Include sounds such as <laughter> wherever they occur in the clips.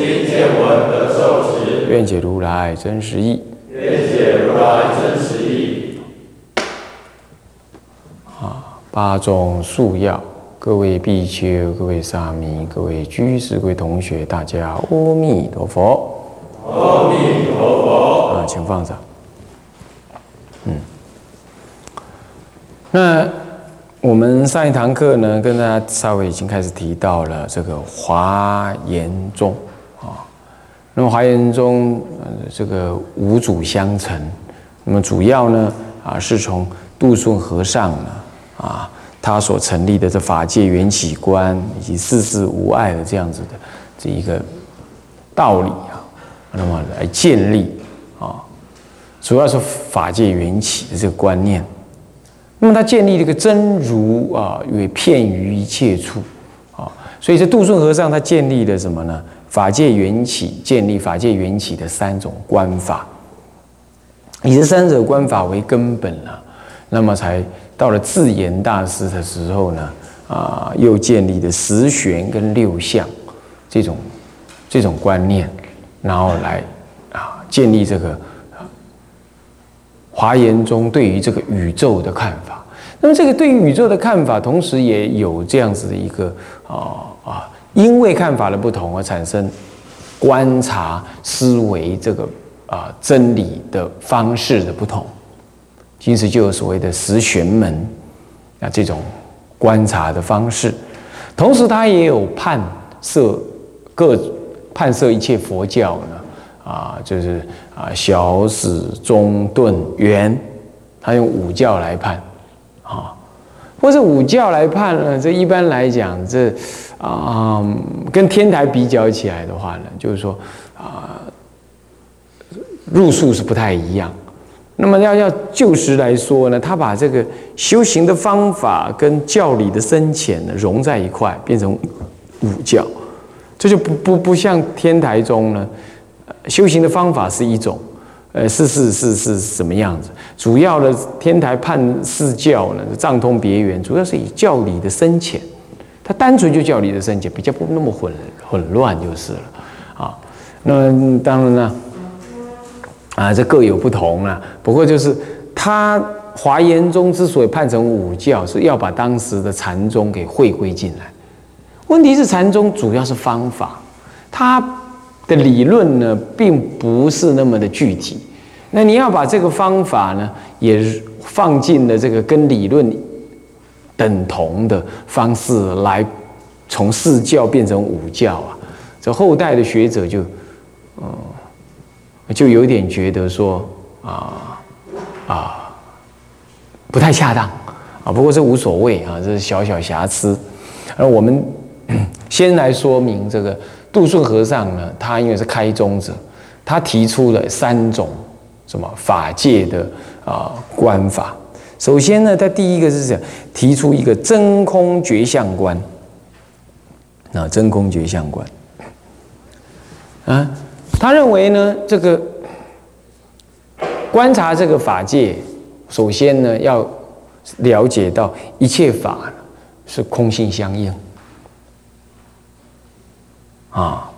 今见闻得受持，愿解如来真实义。愿解如来真实义。啊八种素药，各位比丘、各位沙弥、各位居士、各位同学，大家阿弥陀佛。阿弥陀佛。啊，请放上。嗯，那我们上一堂课呢，跟大家稍微已经开始提到了这个华严宗啊。那么华严宗呃，这个五祖相承，那么主要呢啊，是从杜顺和尚呢啊，他所成立的这法界缘起观以及世事无碍的这样子的这一个道理啊，那么来建立啊，主要是法界缘起的这个观念。那么他建立这个真如啊，为遍于一切处啊，所以这杜顺和尚他建立了什么呢？法界缘起，建立法界缘起的三种观法，以这三者观法为根本了，那么才到了智严大师的时候呢，啊，又建立了十玄跟六相这种这种观念，然后来啊建立这个啊华严中对于这个宇宙的看法。那么这个对于宇宙的看法，同时也有这样子的一个啊，因为看法的不同而产生观察思维这个啊真理的方式的不同，因此就有所谓的十玄门啊这种观察的方式。同时，它也有判摄各判摄一切佛教呢啊，就是啊小始中顿圆，他用五教来判。啊，或者五教来判呢？这一般来讲，这啊、跟天台比较起来的话呢，就是说啊、入数是不太一样。那么要要就实来说呢，他把这个修行的方法跟教理的深浅呢融在一块，变成五教，这就不不不像天台宗呢，修行的方法是一种。呃，是是是是什么样子？主要的天台判四教呢，藏通别圆，主要是以教理的深浅，他单纯就教你的深浅，比较不那么混混乱就是了啊。那当然呢，啊，这各有不同啊。不过就是他华严宗之所以判成五教，是要把当时的禅宗给汇归进来。问题是禅宗主要是方法，它的理论呢，并不是那么的具体。那你要把这个方法呢，也放进了这个跟理论等同的方式来，从四教变成五教啊。这后代的学者就，嗯，就有点觉得说啊啊，不太恰当啊。不过这无所谓啊，这是小小瑕疵。而我们 <coughs> 先来说明这个。杜顺和尚呢，他因为是开宗者，他提出了三种什么法界的啊观法。首先呢，他第一个是讲提出一个真空觉相观，啊，真空觉相观，啊，他认为呢，这个观察这个法界，首先呢要了解到一切法是空性相应。啊，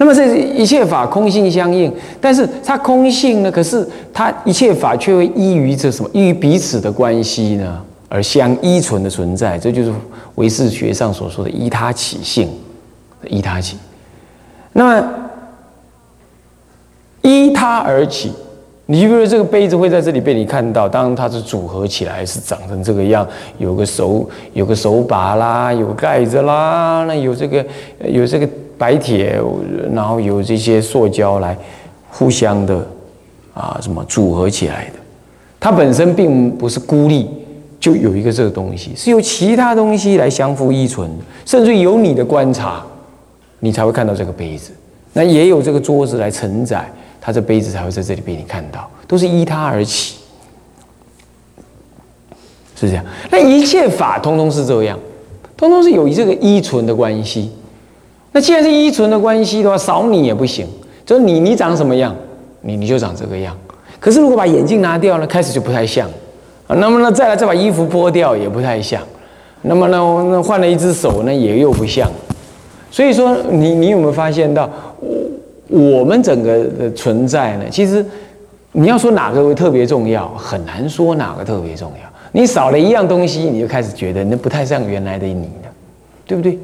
那么这一切法空性相应，但是它空性呢？可是它一切法却会依于这什么？依于彼此的关系呢，而相依存的存在。这就是唯识学上所说的依他起性，依他起。那么依他而起，你比如这个杯子会在这里被你看到，当它是组合起来是长成这个样，有个手有个手把啦，有盖子啦，那有这个有这个白铁，然后有这些塑胶来互相的啊什么组合起来的，它本身并不是孤立，就有一个这个东西，是由其他东西来相互依存，甚至有你的观察，你才会看到这个杯子。那也有这个桌子来承载，它这杯子才会在这里被你看到，都是依它而起，是这样。那一切法通通是这样，通通是有这个依存的关系。那既然是依存的关系的话，少你也不行。就是你你长什么样，你你就长这个样。可是如果把眼镜拿掉呢，开始就不太像啊。那么呢，再来再把衣服剥掉也不太像。那么呢，那换了一只手呢，也又不像。所以说，你你有没有发现到，我我们整个的存在呢？其实你要说哪个特别重要，很难说哪个特别重要。你少了一样东西，你就开始觉得那不太像原来的你了，对不对？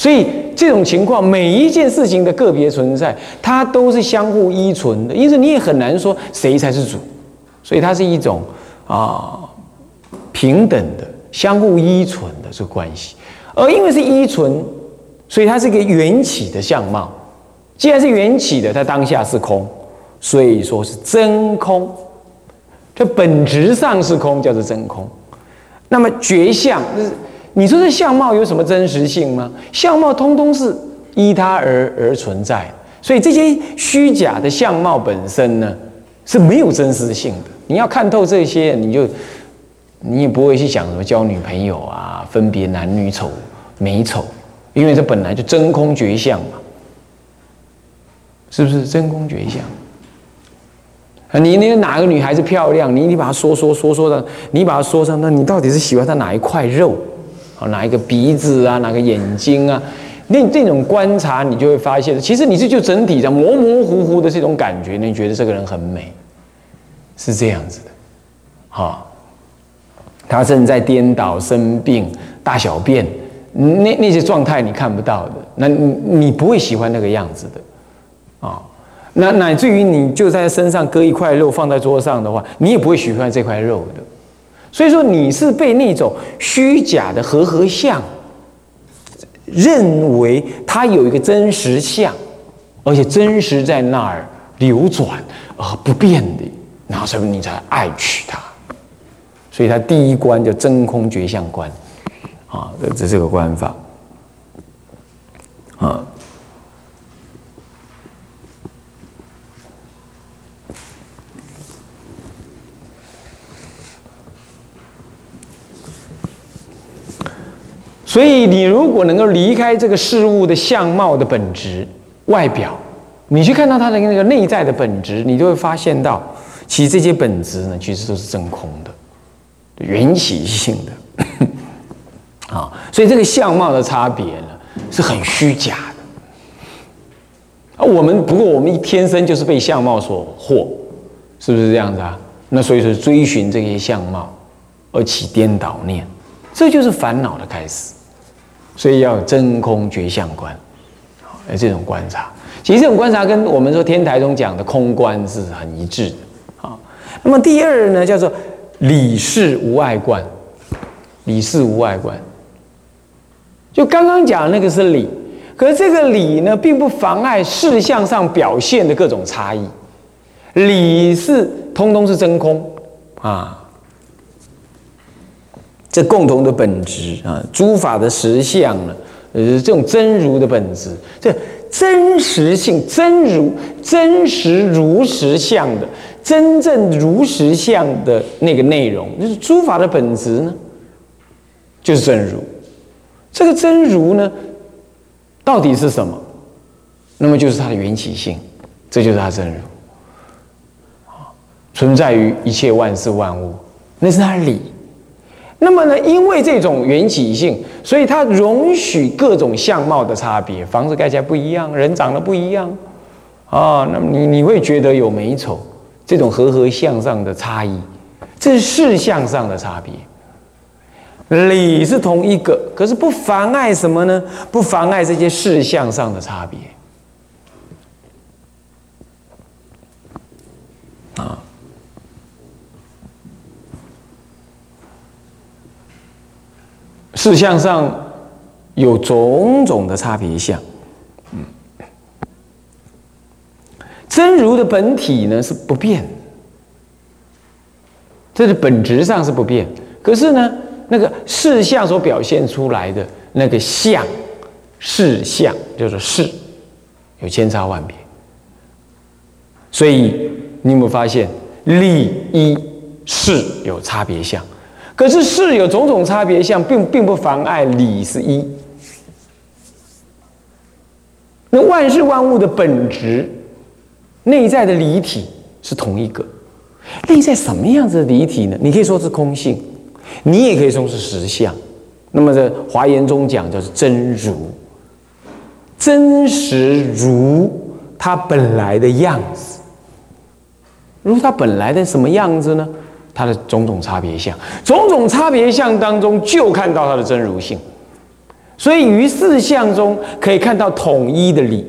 所以这种情况，每一件事情的个别存在，它都是相互依存的，因此你也很难说谁才是主。所以它是一种啊平等的、相互依存的这个关系。而因为是依存，所以它是一个缘起的相貌。既然是缘起的，它当下是空，所以说是真空。这本质上是空，叫做真空。那么觉相是。你说这相貌有什么真实性吗？相貌通通是依它而而存在，所以这些虚假的相貌本身呢是没有真实性的。你要看透这些，你就你也不会去想什么交女朋友啊，分别男女丑美丑，因为这本来就真空绝相嘛，是不是真空绝相？啊，你那个哪个女孩子漂亮，你你把她说说说说的，你把她说上，那你到底是喜欢她哪一块肉？哦，哪一个鼻子啊，哪个眼睛啊？那这种观察，你就会发现，其实你是就整体的模模糊糊的这种感觉，你觉得这个人很美，是这样子的。哈，他正在颠倒、生病、大小便，那那些状态你看不到的，那你你不会喜欢那个样子的。啊，那乃至于你就在身上割一块肉放在桌上的话，你也不会喜欢这块肉的。所以说你是被那种虚假的和合相认为它有一个真实相，而且真实在那儿流转而不变的，然后所以你才爱取它。所以它第一关叫真空觉相观，啊，这这个观法，啊。所以，你如果能够离开这个事物的相貌的本质、外表，你去看到它的那个内在的本质，你就会发现到，其实这些本质呢，其实都是真空的、缘起性的。<laughs> 啊，所以这个相貌的差别呢，是很虚假的。啊，我们不过我们一天生就是被相貌所惑，是不是这样子啊？那所以说追寻这些相貌而起颠倒念，这就是烦恼的开始。所以要有真空觉相观，啊，这种观察，其实这种观察跟我们说天台中讲的空观是很一致的，啊。那么第二呢，叫做理事无碍观，理事无碍观，就刚刚讲那个是理，可是这个理呢，并不妨碍事相上表现的各种差异，理是通通是真空，啊。这共同的本质啊，诸法的实相呢，呃，这种真如的本质，这真实性、真如、真实如实相的真正如实相的那个内容，就是诸法的本质呢，就是真如。这个真如呢，到底是什么？那么就是它的缘起性，这就是它真如存在于一切万事万物，那是它理。那么呢，因为这种缘起性，所以它容许各种相貌的差别。房子盖起来不一样，人长得不一样，啊，那么你你会觉得有美丑，这种和合相上的差异，这是事相上的差别。理是同一个，可是不妨碍什么呢？不妨碍这些事相上的差别。事相上有种种的差别相，嗯，真如的本体呢是不变，这是本质上是不变。可是呢，那个事相所表现出来的那个相，事相就是事，有千差万别。所以你有没有发现，理一事有差别相？可是事有种种差别相，并并不妨碍理是一。那万事万物的本质，内在的离体是同一个。内在什么样子的离体呢？你可以说是空性，你也可以说是实相。那么在华严中讲，叫是真如，真实如它本来的样子。如它本来的什么样子呢？它的种种差别相，种种差别相当中，就看到它的真如性。所以于四相中可以看到统一的理，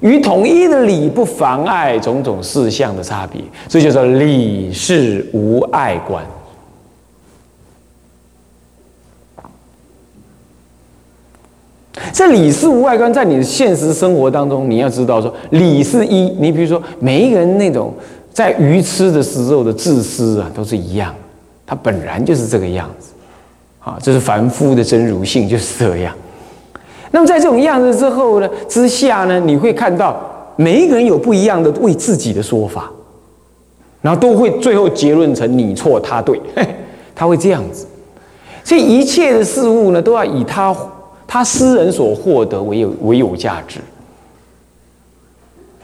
与统一的理不妨碍种种四相的差别，所以叫做理是无碍观。这理是无碍观，在你的现实生活当中，你要知道说理是一。你比如说，每一个人那种在愚痴的时候的自私啊，都是一样，他本然就是这个样子，啊，这是凡夫的真如性，就是这样。那么在这种样子之后呢，之下呢，你会看到每一个人有不一样的为自己的说法，然后都会最后结论成你错他对，<laughs> 他会这样子。所以一切的事物呢，都要以他他私人所获得为有为有价值。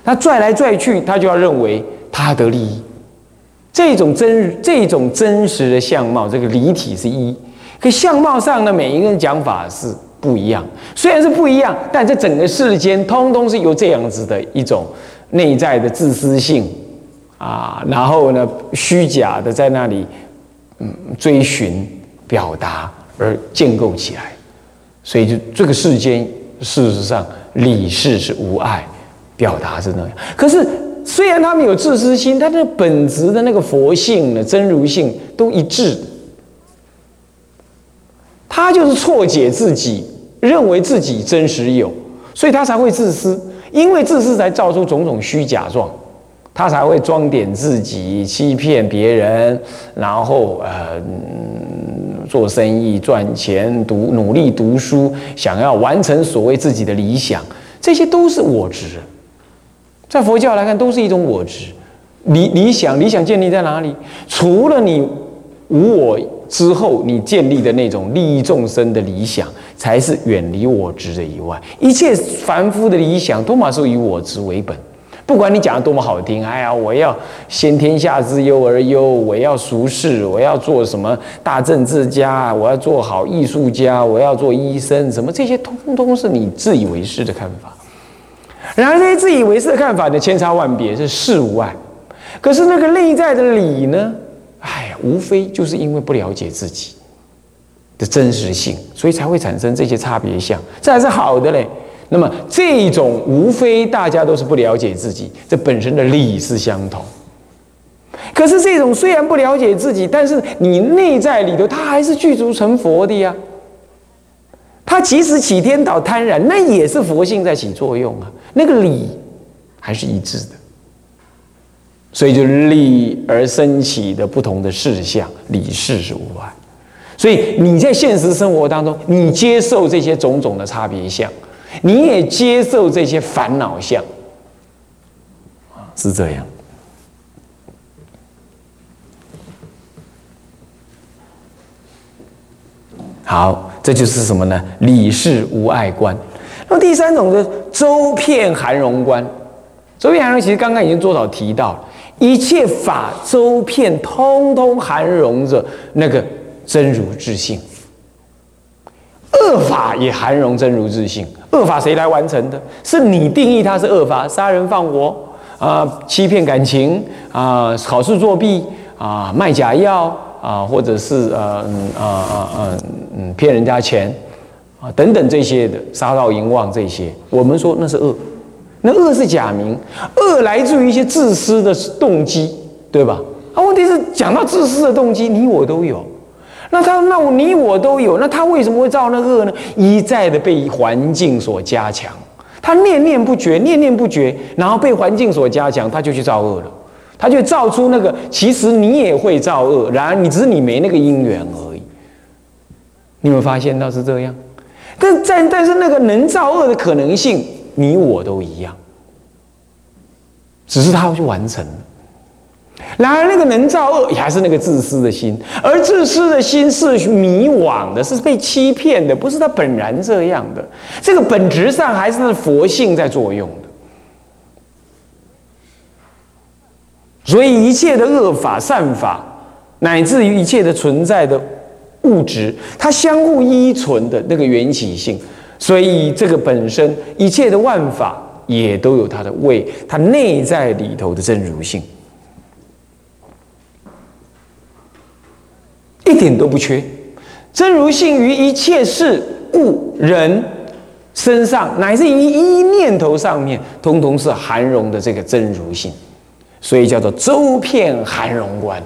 他拽来拽去，他就要认为他得利益。这种真这种真实的相貌，这个离体是一，可相貌上呢，每一个人讲法是。不一样，虽然是不一样，但这整个世间通通是由这样子的一种内在的自私性啊，然后呢虚假的在那里嗯追寻表达而建构起来，所以就这个世间事实上理事是无碍，表达是那样。可是虽然他们有自私心，但是本质的那个佛性呢真如性都一致。他就是错解自己，认为自己真实有，所以他才会自私。因为自私才造出种种虚假状，他才会装点自己，欺骗别人，然后呃做生意赚钱，读努力读书，想要完成所谓自己的理想，这些都是我执。在佛教来看，都是一种我执。理理想，理想建立在哪里？除了你无我。之后，你建立的那种利益众生的理想，才是远离我执的以外，一切凡夫的理想，多嘛是以我执为本。不管你讲的多么好听，哎呀，我要先天下之忧而忧，我要俗世，我要做什么大政治家，我要做好艺术家，我要做医生，什么这些，通通是你自以为是的看法。然而，这些自以为是的看法呢，千差万别，是事无碍。可是那个内在的理呢？哎，无非就是因为不了解自己的真实性，所以才会产生这些差别相。这还是好的嘞。那么这种无非大家都是不了解自己，这本身的理是相同。可是这种虽然不了解自己，但是你内在里头他还是具足成佛的呀。他即使起颠倒贪婪，那也是佛性在起作用啊。那个理还是一致的。所以就立而升起的不同的事项，理事是无碍。所以你在现实生活当中，你接受这些种种的差别相，你也接受这些烦恼相，是这样。好，这就是什么呢？理事无碍观。那么第三种是周遍含容观。周遍含容，其实刚刚已经多少提到。一切法周遍，通通含容着那个真如自性；恶法也含容真如自性。恶法谁来完成的？是你定义它是恶法，杀人放火啊，欺骗感情啊，考试作弊啊，卖假药啊，或者是呃嗯啊啊嗯嗯骗人家钱啊等等这些的杀盗淫妄这些，我们说那是恶。那恶是假名，恶来自于一些自私的动机，对吧？啊，问题是讲到自私的动机，你我都有。那他那我你我都有，那他为什么会造那个恶呢？一再的被环境所加强，他念念不绝，念念不绝，然后被环境所加强，他就去造恶了。他就造出那个，其实你也会造恶，然而你只是你没那个因缘而已。你有没有发现到是这样？但但但是那个能造恶的可能性。你我都一样，只是他要去完成了。然而，那个能造恶也还是那个自私的心，而自私的心是迷惘的，是被欺骗的，不是他本然这样的。这个本质上还是佛性在作用的。所以，一切的恶法、善法，乃至于一切的存在的物质，它相互依存的那个缘起性。所以，这个本身一切的万法也都有它的位，它内在里头的真如性。一点都不缺，真如性于一切事物人身上，乃至于一念头上面，通通是含容的这个真如性，所以叫做周遍含容观。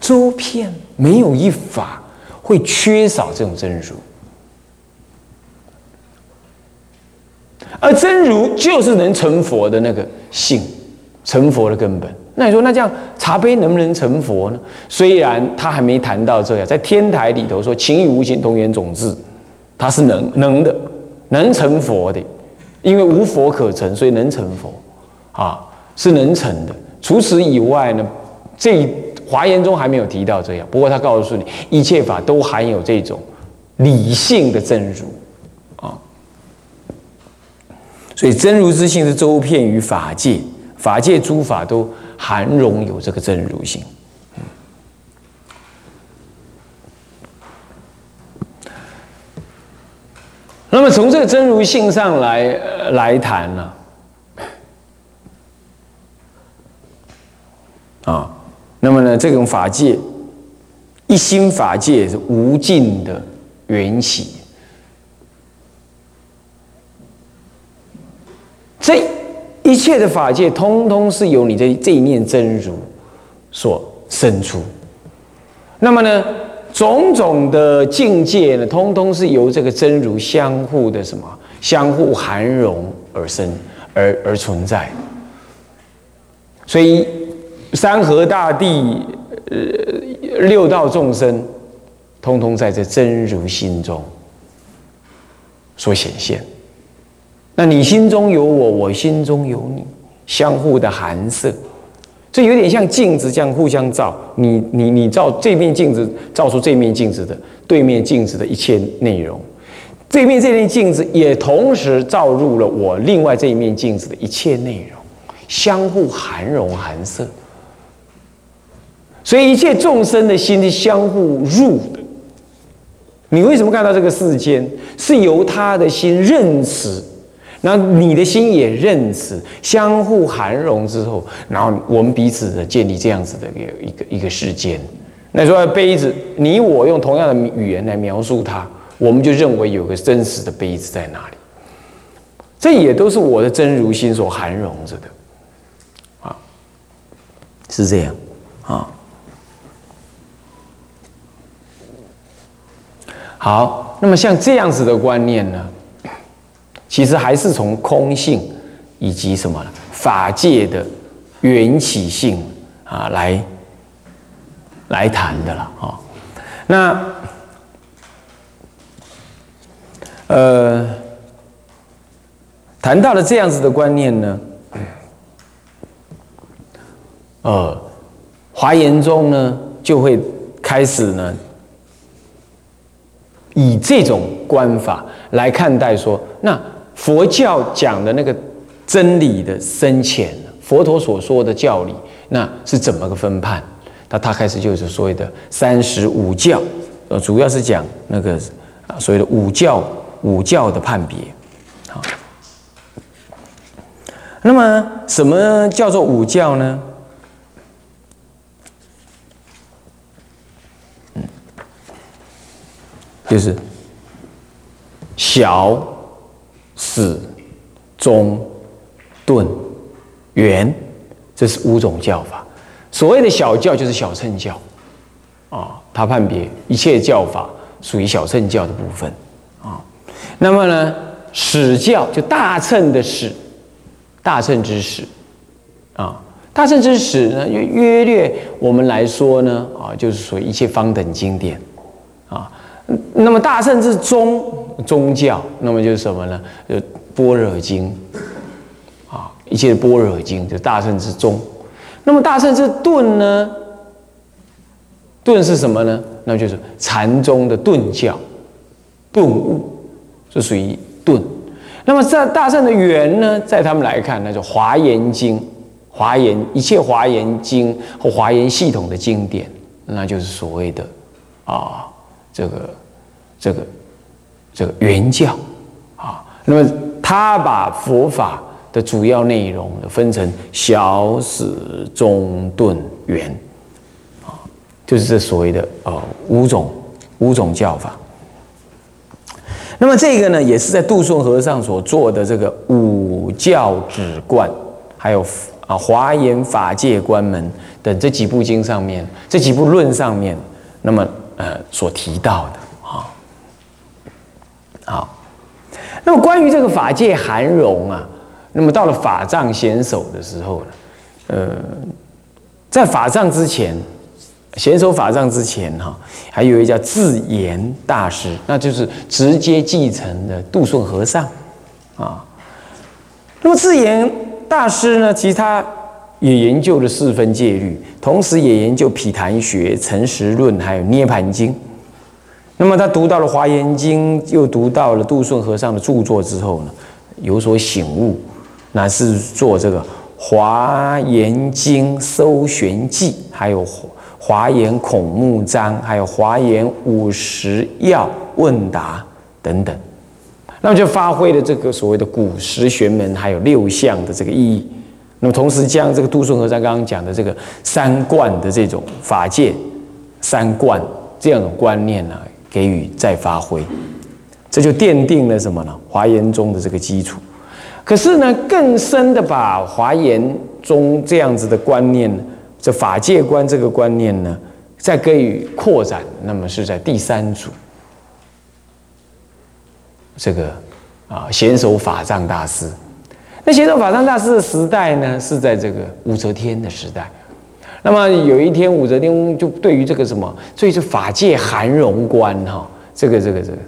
周遍没有一法会缺少这种真如，而真如就是能成佛的那个性，成佛的根本。那你说，那这样茶杯能不能成佛呢？虽然他还没谈到这样，在天台里头说情与无情同源种智，他是能能的，能成佛的，因为无佛可成，所以能成佛，啊，是能成的。除此以外呢，这华严中还没有提到这样。不过他告诉你，一切法都含有这种理性的真如，啊，所以真如之性是周遍于法界，法界诸法都。含容有这个真如性，那么从这个真如性上来来谈呢，啊，那么呢，这种法界一心法界是无尽的缘起，这。一切的法界，通通是由你的这一念真如所生出。那么呢，种种的境界呢，通通是由这个真如相互的什么，相互含容而生，而而存在。所以，山河大地，呃，六道众生，通通在这真如心中所显现。那你心中有我，我心中有你，相互的含摄，这有点像镜子这样互相照。你你你照这面镜子，照出这面镜子的对面镜子的一切内容，这面这面镜子也同时照入了我另外这一面镜子的一切内容，相互含容含摄。所以一切众生的心是相互入的。你为什么看到这个世间是由他的心认识？那你的心也认识，相互含容之后，然后我们彼此的建立这样子的一个一个一个世间。那说杯子，你我用同样的语言来描述它，我们就认为有个真实的杯子在那里。这也都是我的真如心所含容着的，啊，是这样，啊。好，那么像这样子的观念呢？其实还是从空性以及什么法界的缘起性啊来来谈的了啊。那呃，谈到了这样子的观念呢，呃，华严中呢就会开始呢以这种观法来看待说那。佛教讲的那个真理的深浅，佛陀所说的教理，那是怎么个分判？那他开始就是所谓的三十五教，呃，主要是讲那个啊所谓的五教五教的判别，好。那么什么叫做五教呢？就是小。始、中、顿、圆，这是五种教法。所谓的小教就是小乘教，啊，它判别一切教法属于小乘教的部分，啊。那么呢，始教就大乘的始，大乘之始，啊，大乘之始呢，约略我们来说呢，啊，就是属于一切方等经典，那么大圣之宗宗教，那么就是什么呢？就《般若经》啊，一切般若经，就大圣之宗。那么大圣之顿呢？顿是什么呢？那就是禅宗的顿教，顿悟，是属于顿。那么在大圣的圆呢，在他们来看，那就华严经、华严一切华严经和华严系统的经典，那就是所谓的啊，这个这个这个原教啊。那么他把佛法的主要内容分成小、始、中、顿、圆啊。就是这所谓的呃五种五种教法。那么这个呢，也是在杜顺和尚所做的这个五教止观，还有啊华严法界观门等这几部经上面，这几部论上面，那么呃所提到的啊。好，那么关于这个法界含容啊，那么到了法藏显首的时候呢，呃，在法藏之前。贤守法藏之前，哈，还有一位叫智严大师，那就是直接继承的杜顺和尚，啊。那么智严大师呢，其实他也研究了四分戒律，同时也研究毗昙学、成实论，还有涅盘经。那么他读到了华严经，又读到了杜顺和尚的著作之后呢，有所醒悟，乃是做这个华严经搜玄记，还有。华严孔目章，还有华严五十要问答等等，那么就发挥了这个所谓的古十玄门，还有六相的这个意义。那么同时将这个杜顺和尚刚刚讲的这个三观的这种法界三观这样的观念呢，给予再发挥，这就奠定了什么呢？华严宗的这个基础。可是呢，更深的把华严宗这样子的观念。这法界观这个观念呢，再给予扩展，那么是在第三组，这个啊，贤守法藏大师。那贤守法藏大师的时代呢，是在这个武则天的时代。那么有一天，武则天就对于这个什么，所以是法界含容观哈，这个这个这个，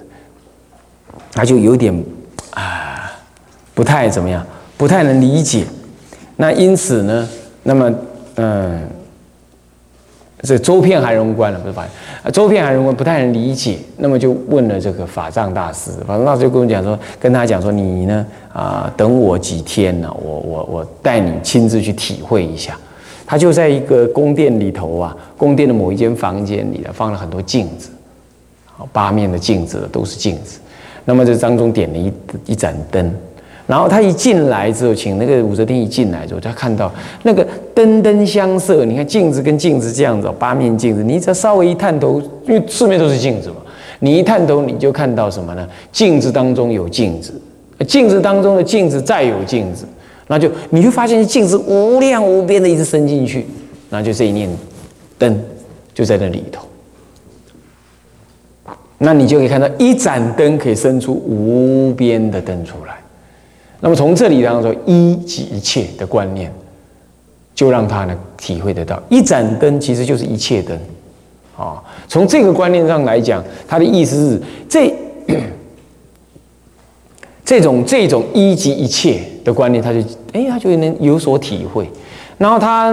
他就有点啊，不太怎么样，不太能理解。那因此呢，那么。嗯，这周遍含容观了，不是法？周遍含容观不太能理解，那么就问了这个法藏大师。法藏大师就跟我讲说，跟他讲说，你呢啊，等我几天呢，我我我带你亲自去体会一下。他就在一个宫殿里头啊，宫殿的某一间房间里啊，放了很多镜子，八面的镜子都是镜子。那么这当中点了一一盏灯。然后他一进来之后，请那个武则天一进来之后，他看到那个灯灯相射，你看镜子跟镜子这样子，八面镜子，你只要稍微一探头，因为四面都是镜子嘛，你一探头你就看到什么呢？镜子当中有镜子，镜子当中的镜子再有镜子，那就你会发现镜子无量无边的一直伸进去，那就这一念灯就在那里头，那你就可以看到一盏灯可以生出无边的灯出来。那么从这里当中一即一切的观念，就让他呢体会得到，一盏灯其实就是一切灯，啊，从这个观念上来讲，他的意思是这 <coughs> 这种这种一即一切的观念，他就哎，他就能有所体会。然后他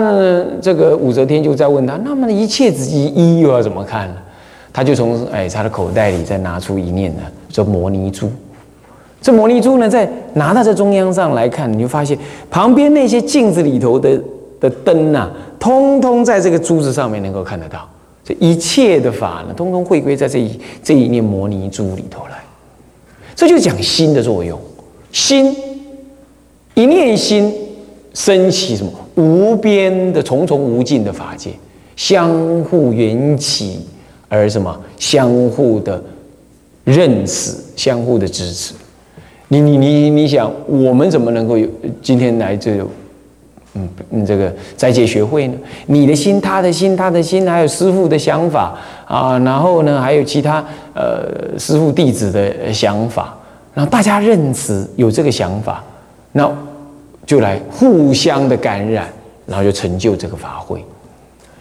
这个武则天就在问他，那么一切之一又要怎么看呢？他就从哎他的口袋里再拿出一念呢，说摩尼珠。这摩尼珠呢，在拿到这中央上来看，你就发现旁边那些镜子里头的的灯呐，通通在这个珠子上面能够看得到。这一切的法呢，通通回归在这一这一念摩尼珠里头来。这就讲心的作用，心一念心升起什么无边的重重无尽的法界，相互缘起而什么相互的认识，相互的支持。你你你你想，我们怎么能够有今天来这，嗯嗯这个斋戒学会呢？你的心，他的心，他的心，还有师傅的想法啊，然后呢，还有其他呃师傅弟子的想法，然后大家认识有这个想法，那就来互相的感染，然后就成就这个法会，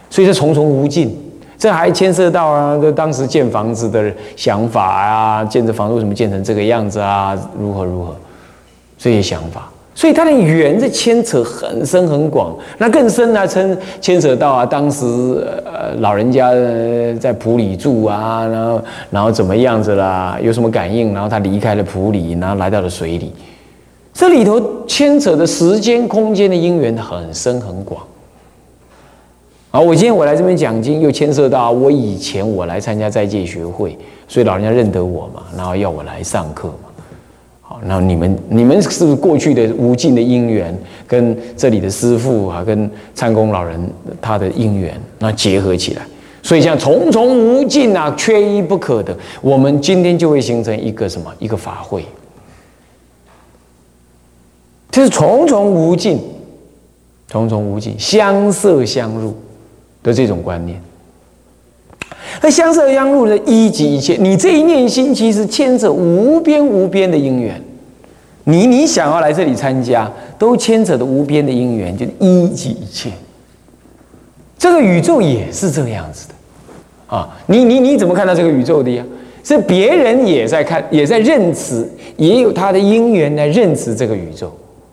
所以说重重无尽。这还牵涉到啊，这当时建房子的想法啊，建这房子为什么建成这个样子啊？如何如何？这些想法，所以它的缘的牵扯很深很广，那更深呢，牵牵扯到啊，当时呃老人家在普里住啊，然后然后怎么样子啦，有什么感应，然后他离开了普里，然后来到了水里，这里头牵扯的时间空间的因缘很深很广。啊，我今天我来这边讲经，又牵涉到我以前我来参加在界学会，所以老人家认得我嘛，然后要我来上课嘛。那你们你们是不是过去的无尽的因缘，跟这里的师父啊，跟参公老人他的因缘，那结合起来，所以像重重无尽啊，缺一不可的，我们今天就会形成一个什么？一个法会，就是重重无尽，重重无尽，相色相入的这种观念。那相色相入的一即一切，你这一念心其实牵扯无边无边的因缘。你你想要来这里参加，都牵扯的无边的因缘，就一即一切。这个宇宙也是这样子的啊！你你你怎么看到这个宇宙的呀？是别人也在看，也在认知，也有他的因缘来认知这个宇宙。